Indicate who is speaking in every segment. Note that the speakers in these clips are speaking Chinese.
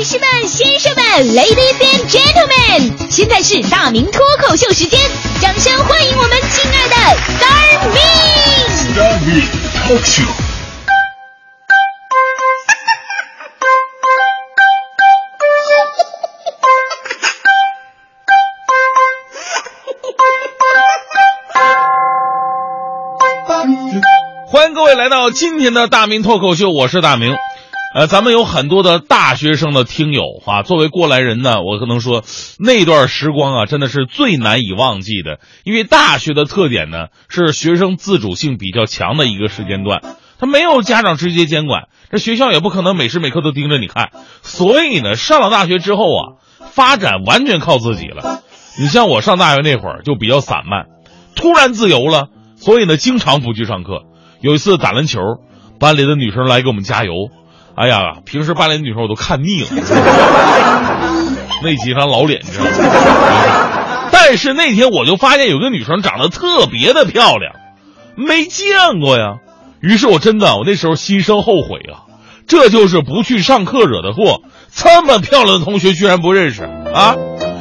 Speaker 1: 女士们、先生们，Ladies and Gentlemen，现在是大明脱口秀时间，掌声欢迎我们亲爱的 Star Me！
Speaker 2: 大明脱口秀。
Speaker 3: 欢迎各位来到今天的大明脱口秀，我是大明。呃，咱们有很多的大学生的听友啊，作为过来人呢，我可能说那段时光啊，真的是最难以忘记的。因为大学的特点呢，是学生自主性比较强的一个时间段，他没有家长直接监管，这学校也不可能每时每刻都盯着你看，所以呢，上了大学之后啊，发展完全靠自己了。你像我上大学那会儿就比较散漫，突然自由了，所以呢，经常不去上课。有一次打篮球，班里的女生来给我们加油。哎呀，平时班里的女生我都看腻了，那几张老脸，你知道吗？但是那天我就发现有个女生长得特别的漂亮，没见过呀。于是我真的，我那时候心生后悔啊，这就是不去上课惹的祸。这么漂亮的同学居然不认识啊？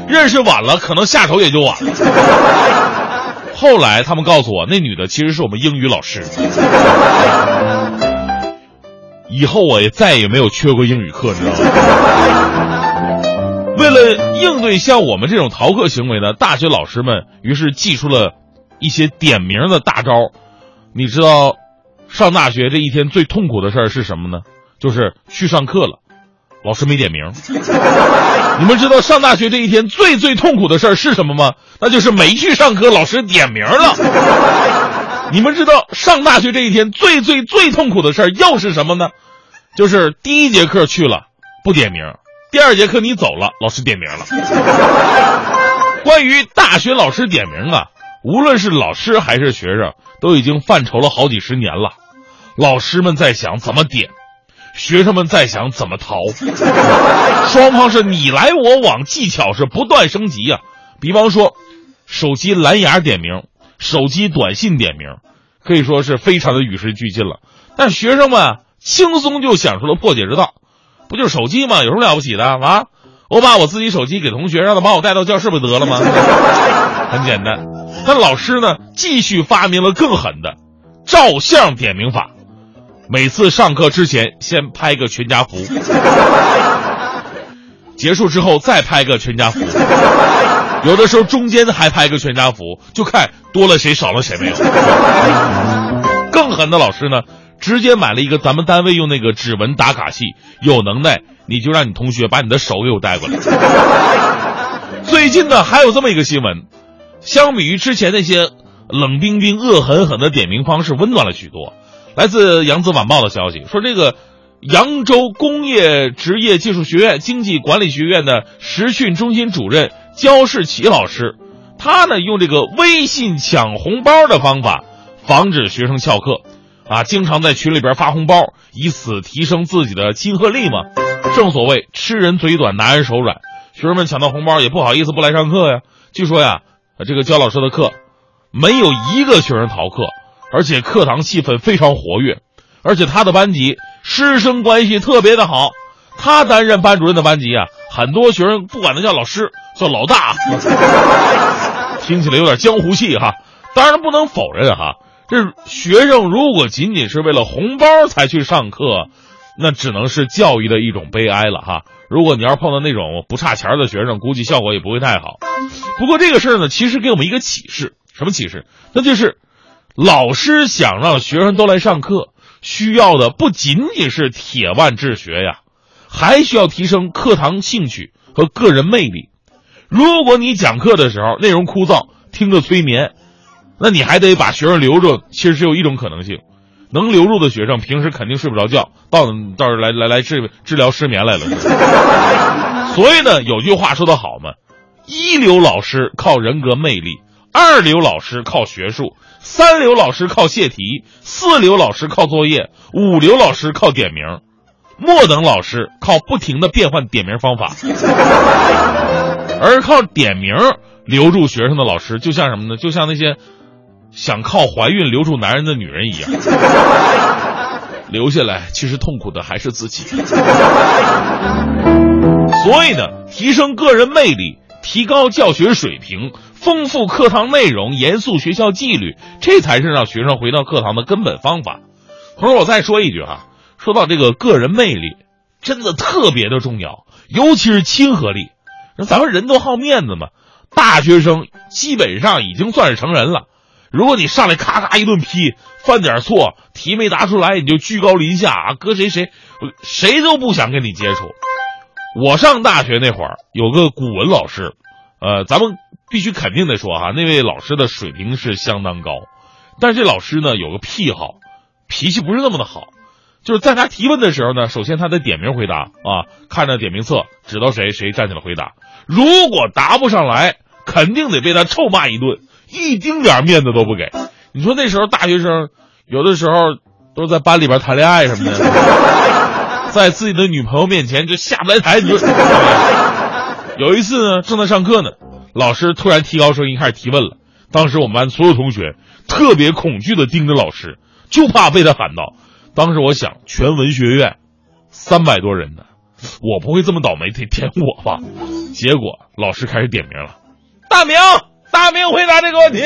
Speaker 3: 认识晚了，可能下手也就晚了。后来他们告诉我，那女的其实是我们英语老师。以后我也再也没有缺过英语课，你知道吗？为了应对像我们这种逃课行为呢，大学老师们于是祭出了一些点名的大招。你知道，上大学这一天最痛苦的事儿是什么呢？就是去上课了，老师没点名。你们知道上大学这一天最最痛苦的事儿是什么吗？那就是没去上课，老师点名了。你们知道上大学这一天最最最痛苦的事儿又是什么呢？就是第一节课去了不点名，第二节课你走了，老师点名了。关于大学老师点名啊，无论是老师还是学生，都已经犯愁了好几十年了。老师们在想怎么点，学生们在想怎么逃，双方是你来我往，技巧是不断升级啊。比方说，手机蓝牙点名。手机短信点名，可以说是非常的与时俱进了。但学生们轻松就想出了破解之道，不就是手机吗？有什么了不起的啊？我把我自己手机给同学，让他把我带到教室不得了吗？很简单。但老师呢，继续发明了更狠的照相点名法。每次上课之前先拍个全家福，结束之后再拍个全家福。有的时候中间还拍个全家福，就看多了谁少了谁没有。更狠的老师呢，直接买了一个咱们单位用那个指纹打卡器，有能耐你就让你同学把你的手给我带过来。最近呢，还有这么一个新闻，相比于之前那些冷冰冰、恶狠狠的点名方式，温暖了许多。来自扬子晚报的消息说，这个扬州工业职业技术学院经济管理学院的实训中心主任。焦世奇老师，他呢用这个微信抢红包的方法，防止学生翘课，啊，经常在群里边发红包，以此提升自己的亲和力嘛。正所谓吃人嘴短，拿人手软，学生们抢到红包也不好意思不来上课呀。据说呀，这个焦老师的课，没有一个学生逃课，而且课堂气氛非常活跃，而且他的班级师生关系特别的好。他担任班主任的班级啊，很多学生不管他叫老师。叫老大，听起来有点江湖气哈。当然不能否认哈，这学生如果仅仅是为了红包才去上课，那只能是教育的一种悲哀了哈。如果你要是碰到那种不差钱的学生，估计效果也不会太好。不过这个事儿呢，其实给我们一个启示，什么启示？那就是老师想让学生都来上课，需要的不仅仅是铁腕治学呀，还需要提升课堂兴趣和个人魅力。如果你讲课的时候内容枯燥，听着催眠，那你还得把学生留住。其实只有一种可能性，能留住的学生平时肯定睡不着觉，到到时候来来来治治疗失眠来了。所以呢，有句话说得好嘛，一流老师靠人格魅力，二流老师靠学术，三流老师靠泄题，四流老师靠作业，五流老师靠点名，末等老师靠不停的变换点名方法。而靠点名留住学生的老师，就像什么呢？就像那些想靠怀孕留住男人的女人一样，留下来其实痛苦的还是自己。所以呢，提升个人魅力，提高教学水平，丰富课堂内容，严肃学校纪律，这才是让学生回到课堂的根本方法。同时，我再说一句哈，说到这个个人魅力，真的特别的重要，尤其是亲和力。咱们人都好面子嘛，大学生基本上已经算是成人了。如果你上来咔咔一顿批，犯点错，题没答出来，你就居高临下啊，搁谁谁，谁都不想跟你接触。我上大学那会儿有个古文老师，呃，咱们必须肯定的说哈，那位老师的水平是相当高，但是这老师呢有个癖好，脾气不是那么的好，就是在他提问的时候呢，首先他得点名回答啊，看着点名册，指到谁谁站起来回答，如果答不上来，肯定得被他臭骂一顿。一丁点面子都不给，你说那时候大学生，有的时候都在班里边谈恋爱什么的，在自己的女朋友面前就下不来台。你就有一次呢，正在上课呢，老师突然提高声音开始提问了。当时我们班所有同学特别恐惧的盯着老师，就怕被他喊到。当时我想，全文学院三百多人呢，我不会这么倒霉得点我吧？结果老师开始点名了，大明。大明回答这个问题。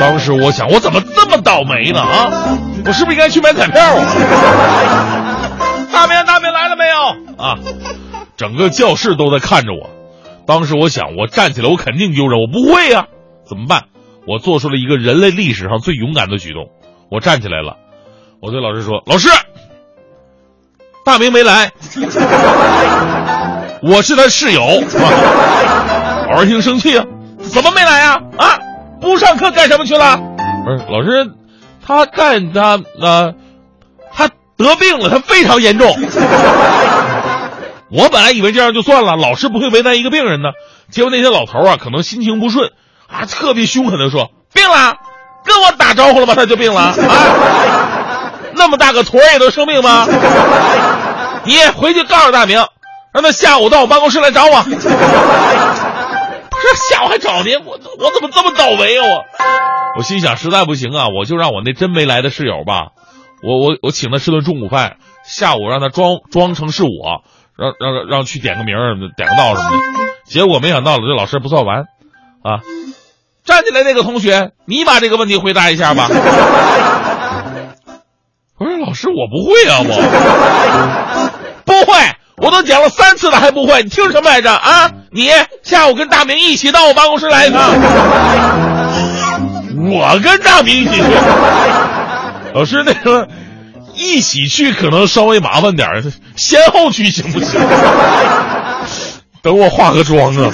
Speaker 3: 当时我想，我怎么这么倒霉呢？啊，我是不是应该去买彩票啊？大明，大明来了没有？啊，整个教室都在看着我。当时我想，我站起来，我肯定丢人，我不会呀，怎么办？我做出了一个人类历史上最勇敢的举动，我站起来了。我对老师说：“老师，大明没来，我是他室友。”老师听生气啊，怎么没来啊？啊，不上课干什么去了？不是老师，他干他呃，他得病了，他非常严重。我本来以为这样就算了，老师不会为难一个病人呢。结果那些老头啊，可能心情不顺，啊，特别凶狠的说：“病了，跟我打招呼了吗？他就病了啊？那么大个坨也都生病吗？你回去告诉大明，让他下午到我办公室来找我。”这下午还找您，我我怎么这么倒霉啊？我我心想，实在不行啊，我就让我那真没来的室友吧，我我我请他吃顿中午饭，下午让他装装成是我，让让让去点个名，点个到什么的。结果没想到，这老师不算完，啊，站起来那个同学，你把这个问题回答一下吧。不是老师，我不会啊，我不会。我都讲了三次了还不会，你听什么来着啊？你下午跟大明一起到我办公室来一趟。我跟大明一起去。老师，那个一起去可能稍微麻烦点先后去行不行？等我化个妆啊。